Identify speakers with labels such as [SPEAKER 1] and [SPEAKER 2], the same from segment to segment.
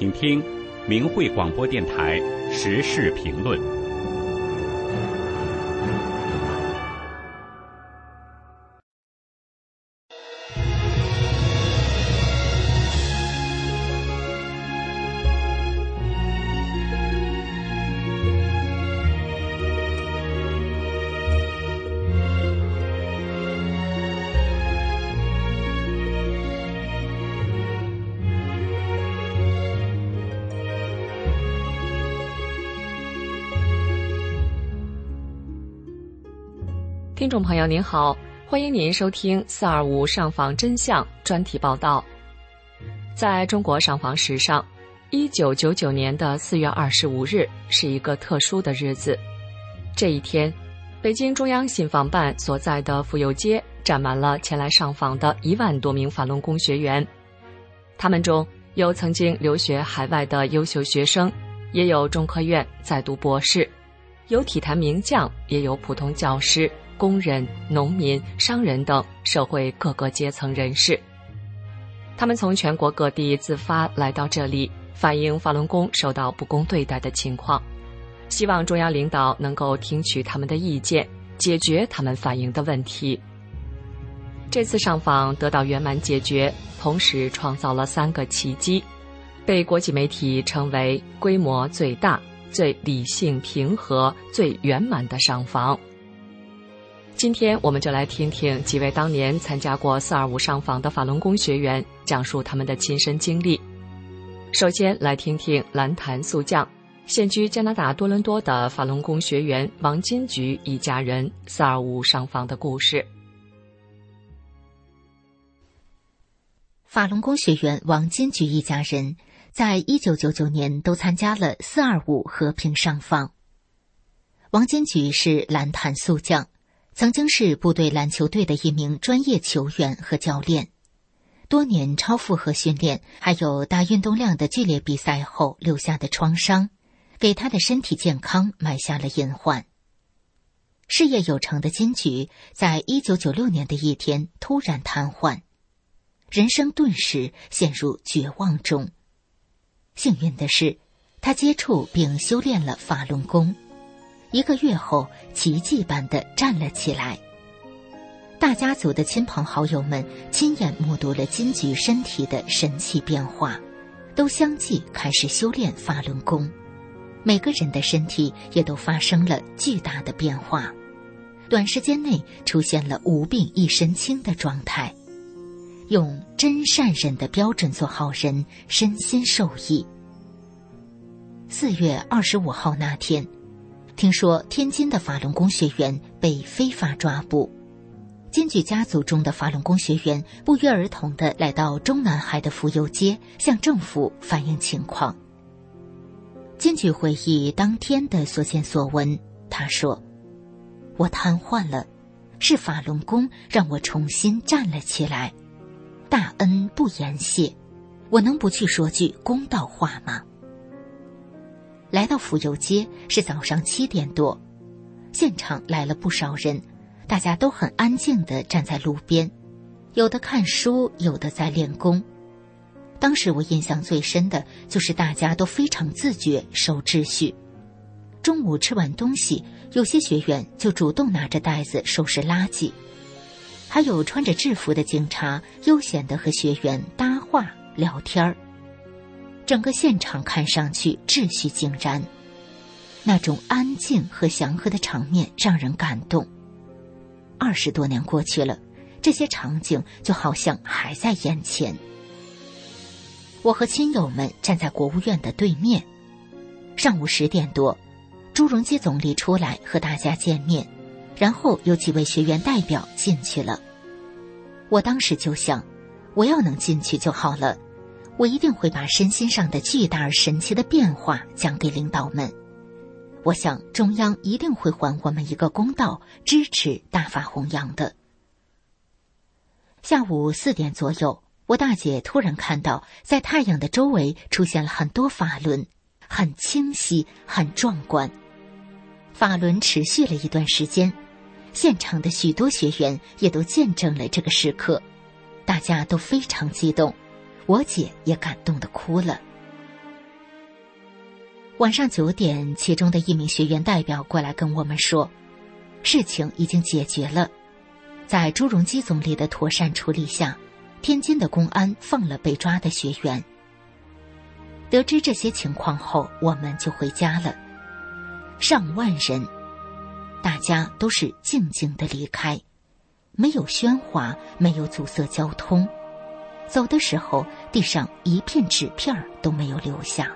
[SPEAKER 1] 请听明慧广播电台时事评论。
[SPEAKER 2] 听众朋友您好，欢迎您收听四二五上访真相专题报道。在中国上访史上，一九九九年的四月二十五日是一个特殊的日子。这一天，北京中央信访办所在的妇幼街站满了前来上访的一万多名法轮功学员，他们中有曾经留学海外的优秀学生，也有中科院在读博士，有体坛名将，也有普通教师。工人、农民、商人等社会各个阶层人士，他们从全国各地自发来到这里，反映法轮功受到不公对待的情况，希望中央领导能够听取他们的意见，解决他们反映的问题。这次上访得到圆满解决，同时创造了三个奇迹，被国际媒体称为规模最大、最理性平和、最圆满的上访。今天我们就来听听几位当年参加过“四二五”上访的法轮功学员讲述他们的亲身经历。首先来听听蓝潭素将、现居加拿大多伦多的法轮功学员王金菊一家人“四二五”上访的故事。
[SPEAKER 3] 法轮功学员王金菊一家人在一九九九年都参加了“四二五”和平上访。王金菊是蓝坛速将。曾经是部队篮球队的一名专业球员和教练，多年超负荷训练，还有大运动量的剧烈比赛后留下的创伤，给他的身体健康埋下了隐患。事业有成的金菊，在一九九六年的一天突然瘫痪，人生顿时陷入绝望中。幸运的是，他接触并修炼了法轮功。一个月后，奇迹般的站了起来。大家族的亲朋好友们亲眼目睹了金菊身体的神奇变化，都相继开始修炼法轮功。每个人的身体也都发生了巨大的变化，短时间内出现了无病一身轻的状态。用真善忍的标准做好人，身心受益。四月二十五号那天。听说天津的法轮功学员被非法抓捕，金举家族中的法轮功学员不约而同的来到中南海的浮游街，向政府反映情况。金举回忆当天的所见所闻，他说：“我瘫痪了，是法轮功让我重新站了起来，大恩不言谢，我能不去说句公道话吗？”来到妇幼街是早上七点多，现场来了不少人，大家都很安静的站在路边，有的看书，有的在练功。当时我印象最深的就是大家都非常自觉守秩序。中午吃完东西，有些学员就主动拿着袋子收拾垃圾，还有穿着制服的警察悠闲的和学员搭话聊天儿。整个现场看上去秩序井然，那种安静和祥和的场面让人感动。二十多年过去了，这些场景就好像还在眼前。我和亲友们站在国务院的对面，上午十点多，朱镕基总理出来和大家见面，然后有几位学员代表进去了。我当时就想，我要能进去就好了。我一定会把身心上的巨大而神奇的变化讲给领导们。我想中央一定会还我们一个公道，支持大法弘扬的。下午四点左右，我大姐突然看到，在太阳的周围出现了很多法轮，很清晰，很壮观。法轮持续了一段时间，现场的许多学员也都见证了这个时刻，大家都非常激动。我姐也感动的哭了。晚上九点，其中的一名学员代表过来跟我们说，事情已经解决了，在朱镕基总理的妥善处理下，天津的公安放了被抓的学员。得知这些情况后，我们就回家了。上万人，大家都是静静的离开，没有喧哗，没有阻塞交通。走的时候，地上一片纸片都没有留下。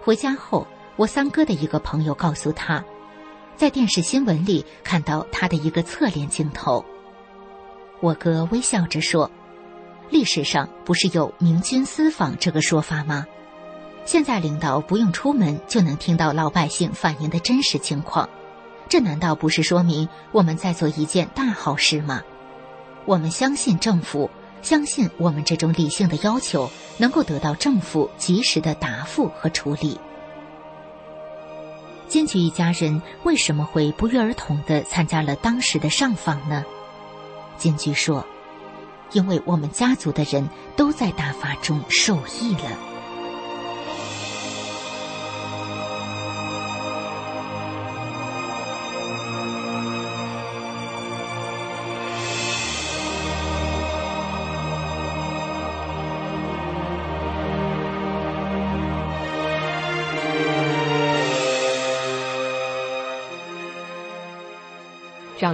[SPEAKER 3] 回家后，我三哥的一个朋友告诉他，在电视新闻里看到他的一个侧脸镜头。我哥微笑着说。历史上不是有“明君私访”这个说法吗？现在领导不用出门就能听到老百姓反映的真实情况，这难道不是说明我们在做一件大好事吗？我们相信政府，相信我们这种理性的要求能够得到政府及时的答复和处理。金菊一家人为什么会不约而同的参加了当时的上访呢？金菊说。因为我们家族的人都在大法中受益了，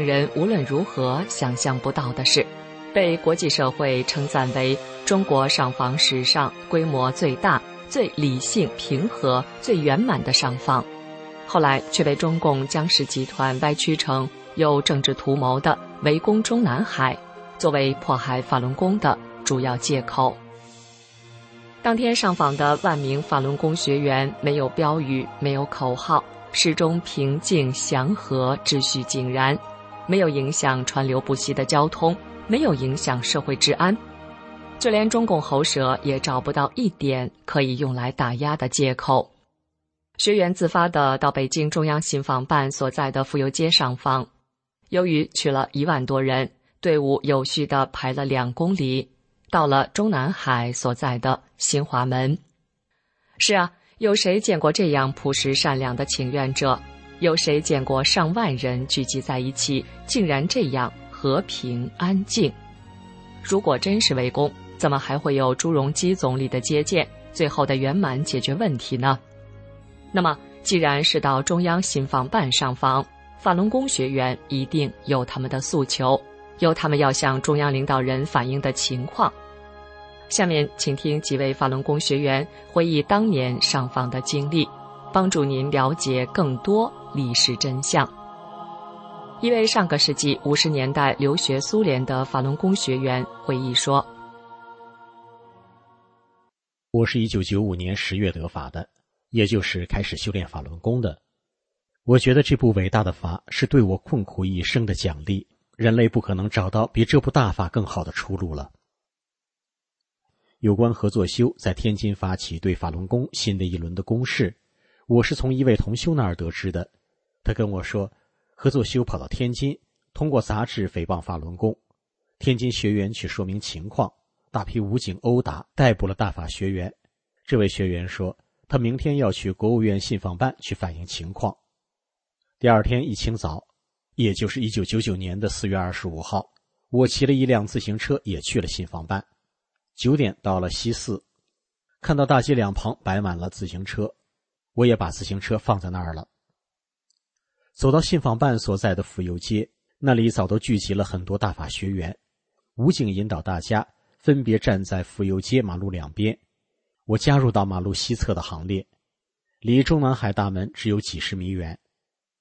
[SPEAKER 2] 让人无论如何想象不到的是。被国际社会称赞为中国上访史上规模最大、最理性平和、最圆满的上访，后来却被中共江氏集团歪曲成有政治图谋的围攻中南海，作为迫害法轮功的主要借口。当天上访的万名法轮功学员没有标语，没有口号，始终平静祥和，秩序井然，没有影响川流不息的交通。没有影响社会治安，就连中共喉舌也找不到一点可以用来打压的借口。学员自发的到北京中央信访办所在的妇幼街上访，由于去了一万多人，队伍有序的排了两公里，到了中南海所在的新华门。是啊，有谁见过这样朴实善良的请愿者？有谁见过上万人聚集在一起，竟然这样？和平安静。如果真是围攻，怎么还会有朱镕基总理的接见，最后的圆满解决问题呢？那么，既然是到中央信访办上访，法轮功学员一定有他们的诉求，有他们要向中央领导人反映的情况。下面，请听几位法轮功学员回忆当年上访的经历，帮助您了解更多历史真相。一位上个世纪五十年代留学苏联的法轮功学员回忆说：“
[SPEAKER 4] 我是一九九五年十月得法的，也就是开始修炼法轮功的。我觉得这部伟大的法是对我困苦一生的奖励，人类不可能找到比这部大法更好的出路了。”有关合作修在天津发起对法轮功新的一轮的攻势，我是从一位同修那儿得知的，他跟我说。合作修跑到天津，通过杂志诽谤法轮功。天津学员去说明情况，大批武警殴打、逮捕了大法学员。这位学员说，他明天要去国务院信访办去反映情况。第二天一清早，也就是一九九九年的四月二十五号，我骑了一辆自行车也去了信访办。九点到了西四，看到大街两旁摆满了自行车，我也把自行车放在那儿了。走到信访办所在的府右街，那里早都聚集了很多大法学员。武警引导大家分别站在府右街马路两边，我加入到马路西侧的行列，离中南海大门只有几十米远。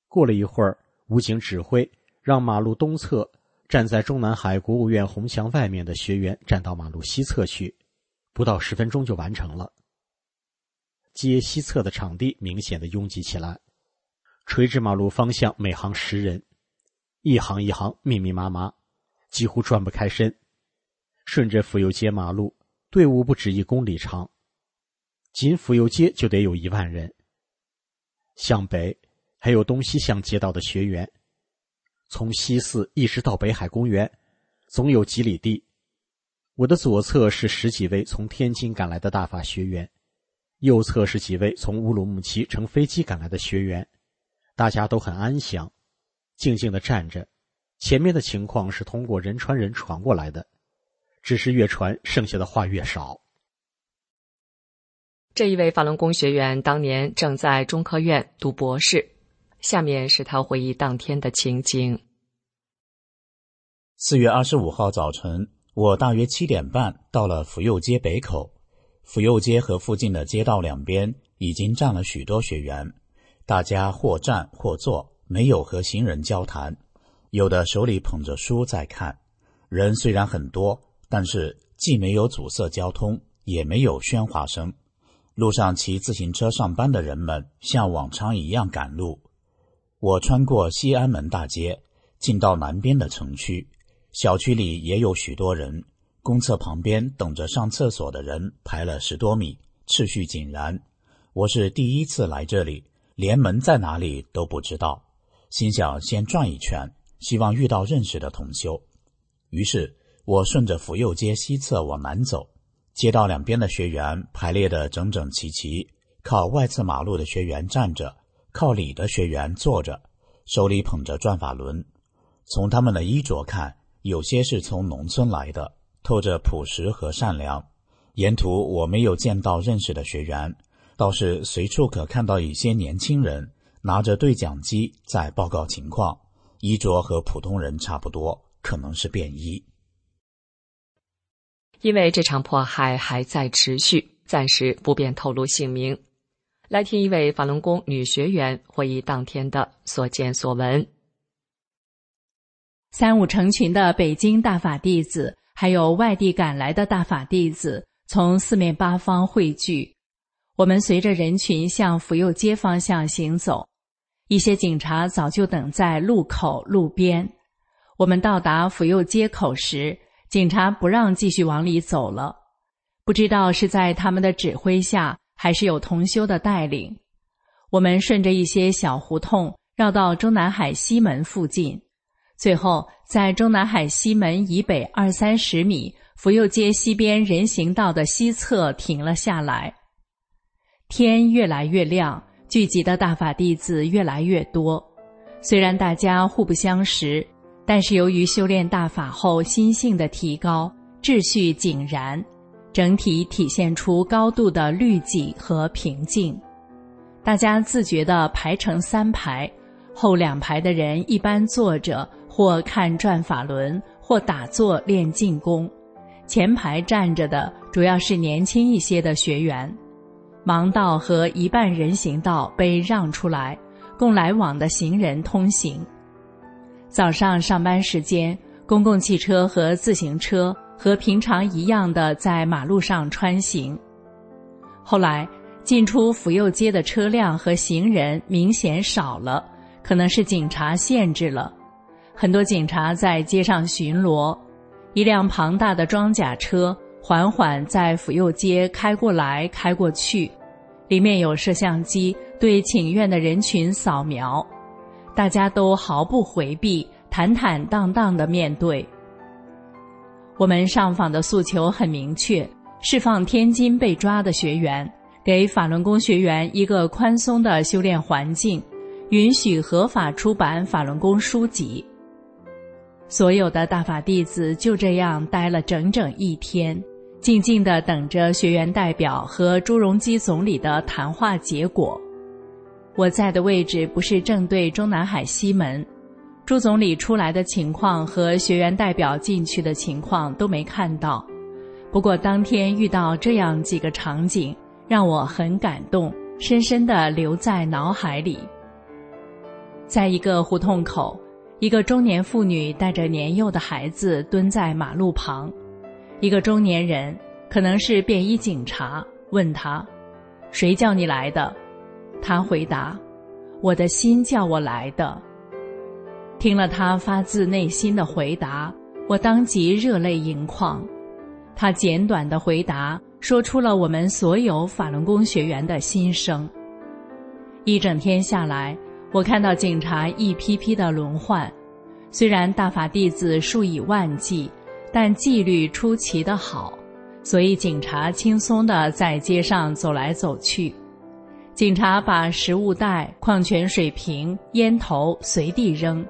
[SPEAKER 4] 过了一会儿，武警指挥让马路东侧站在中南海国务院红墙外面的学员站到马路西侧去，不到十分钟就完成了。街西侧的场地明显的拥挤起来。垂直马路方向每行十人，一行一行密密麻麻，几乎转不开身。顺着府右街马路，队伍不止一公里长，仅府右街就得有一万人。向北还有东西向街道的学员，从西四一直到北海公园，总有几里地。我的左侧是十几位从天津赶来的大法学员，右侧是几位从乌鲁木齐乘飞机赶来的学员，大家都很安详，静静的站着。前面的情况是通过人传人传过来的，只是越传剩下的话越少。
[SPEAKER 2] 这一位法轮功学员当年正在中科院读博士，下面是他回忆当天的情景。
[SPEAKER 5] 四月二十五号早晨，我大约七点半到了福佑街北口。福佑街和附近的街道两边已经站了许多学员，大家或站或坐，没有和行人交谈，有的手里捧着书在看。人虽然很多，但是既没有阻塞交通，也没有喧哗声。路上骑自行车上班的人们像往常一样赶路。我穿过西安门大街，进到南边的城区，小区里也有许多人。公厕旁边等着上厕所的人排了十多米，秩序井然。我是第一次来这里，连门在哪里都不知道，心想先转一圈，希望遇到认识的同修。于是我顺着福佑街西侧往南走，街道两边的学员排列的整整齐齐，靠外侧马路的学员站着，靠里的学员坐着，手里捧着转法轮。从他们的衣着看，有些是从农村来的。透着朴实和善良。沿途我没有见到认识的学员，倒是随处可看到一些年轻人拿着对讲机在报告情况，衣着和普通人差不多，可能是便衣。
[SPEAKER 2] 因为这场迫害还在持续，暂时不便透露姓名。来听一位法轮功女学员回忆当天的所见所闻。
[SPEAKER 6] 三五成群的北京大法弟子。还有外地赶来的大法弟子从四面八方汇聚，我们随着人群向府右街方向行走。一些警察早就等在路口路边。我们到达府右街口时，警察不让继续往里走了。不知道是在他们的指挥下，还是有同修的带领，我们顺着一些小胡同绕到中南海西门附近。最后，在中南海西门以北二三十米福佑街西边人行道的西侧停了下来。天越来越亮，聚集的大法弟子越来越多。虽然大家互不相识，但是由于修炼大法后心性的提高，秩序井然，整体体现出高度的律己和平静。大家自觉地排成三排，后两排的人一般坐着。或看转法轮，或打坐练静功。前排站着的主要是年轻一些的学员。盲道和一半人行道被让出来，供来往的行人通行。早上上班时间，公共汽车和自行车和平常一样的在马路上穿行。后来进出福佑街的车辆和行人明显少了，可能是警察限制了。很多警察在街上巡逻，一辆庞大的装甲车缓缓在府右街开过来开过去，里面有摄像机对请愿的人群扫描，大家都毫不回避，坦坦荡荡的面对。我们上访的诉求很明确：释放天津被抓的学员，给法轮功学员一个宽松的修炼环境，允许合法出版法轮功书籍。所有的大法弟子就这样待了整整一天，静静地等着学员代表和朱镕基总理的谈话结果。我在的位置不是正对中南海西门，朱总理出来的情况和学员代表进去的情况都没看到。不过当天遇到这样几个场景，让我很感动，深深地留在脑海里。在一个胡同口。一个中年妇女带着年幼的孩子蹲在马路旁，一个中年人可能是便衣警察问他：“谁叫你来的？”他回答：“我的心叫我来的。”听了他发自内心的回答，我当即热泪盈眶。他简短的回答说出了我们所有法轮功学员的心声。一整天下来。我看到警察一批批的轮换，虽然大法弟子数以万计，但纪律出奇的好，所以警察轻松的在街上走来走去。警察把食物袋、矿泉水瓶、烟头随地扔，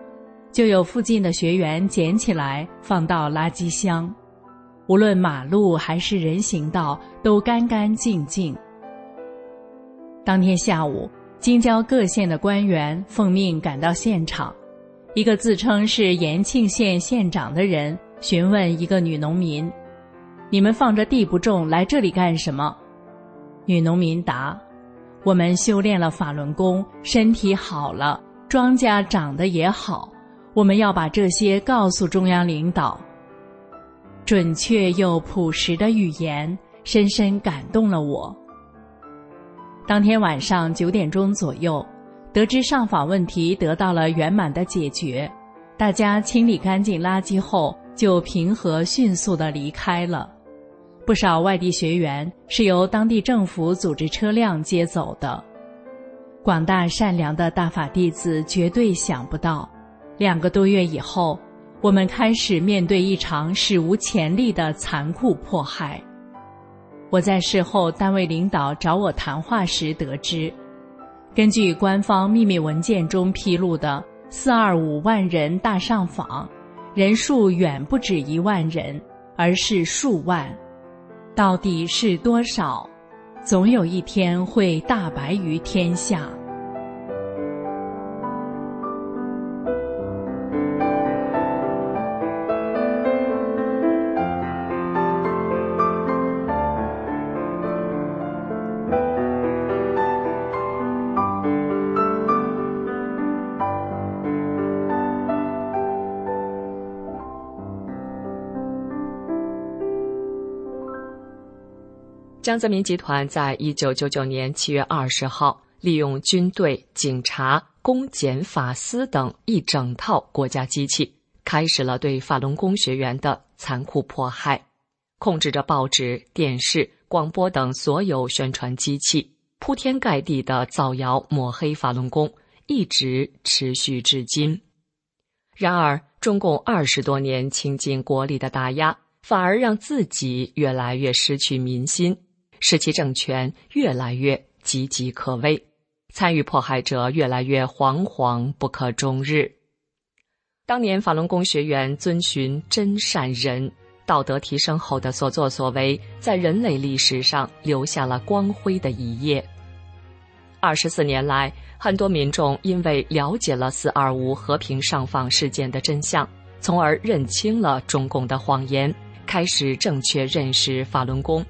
[SPEAKER 6] 就有附近的学员捡起来放到垃圾箱。无论马路还是人行道，都干干净净。当天下午，京郊各县的官员奉命赶到现场。一个自称是延庆县县长的人询问一个女农民：“你们放着地不种，来这里干什么？”女农民答。我们修炼了法轮功，身体好了，庄稼长得也好。我们要把这些告诉中央领导。准确又朴实的语言，深深感动了我。当天晚上九点钟左右，得知上访问题得到了圆满的解决，大家清理干净垃圾后，就平和迅速的离开了。不少外地学员是由当地政府组织车辆接走的。广大善良的大法弟子绝对想不到，两个多月以后，我们开始面对一场史无前例的残酷迫害。我在事后单位领导找我谈话时得知，根据官方秘密文件中披露的“四二五万人大上访”，人数远不止一万人，而是数万。到底是多少？总有一天会大白于天下。
[SPEAKER 2] 江泽民集团在一九九九年七月二十号，利用军队、警察、公检法司等一整套国家机器，开始了对法轮功学员的残酷迫害，控制着报纸、电视、广播等所有宣传机器，铺天盖地的造谣抹黑法轮功，一直持续至今。然而，中共二十多年倾尽国力的打压，反而让自己越来越失去民心。使其政权越来越岌岌可危，参与迫害者越来越惶惶不可终日。当年法轮功学员遵循真善人道德提升后的所作所为，在人类历史上留下了光辉的一页。二十四年来，很多民众因为了解了“四二五”和平上访事件的真相，从而认清了中共的谎言，开始正确认识法轮功。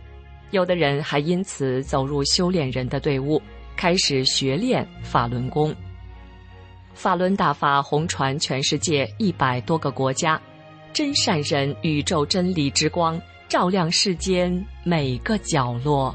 [SPEAKER 2] 有的人还因此走入修炼人的队伍，开始学练法轮功。法轮大法红传全世界一百多个国家，真善人宇宙真理之光照亮世间每个角落。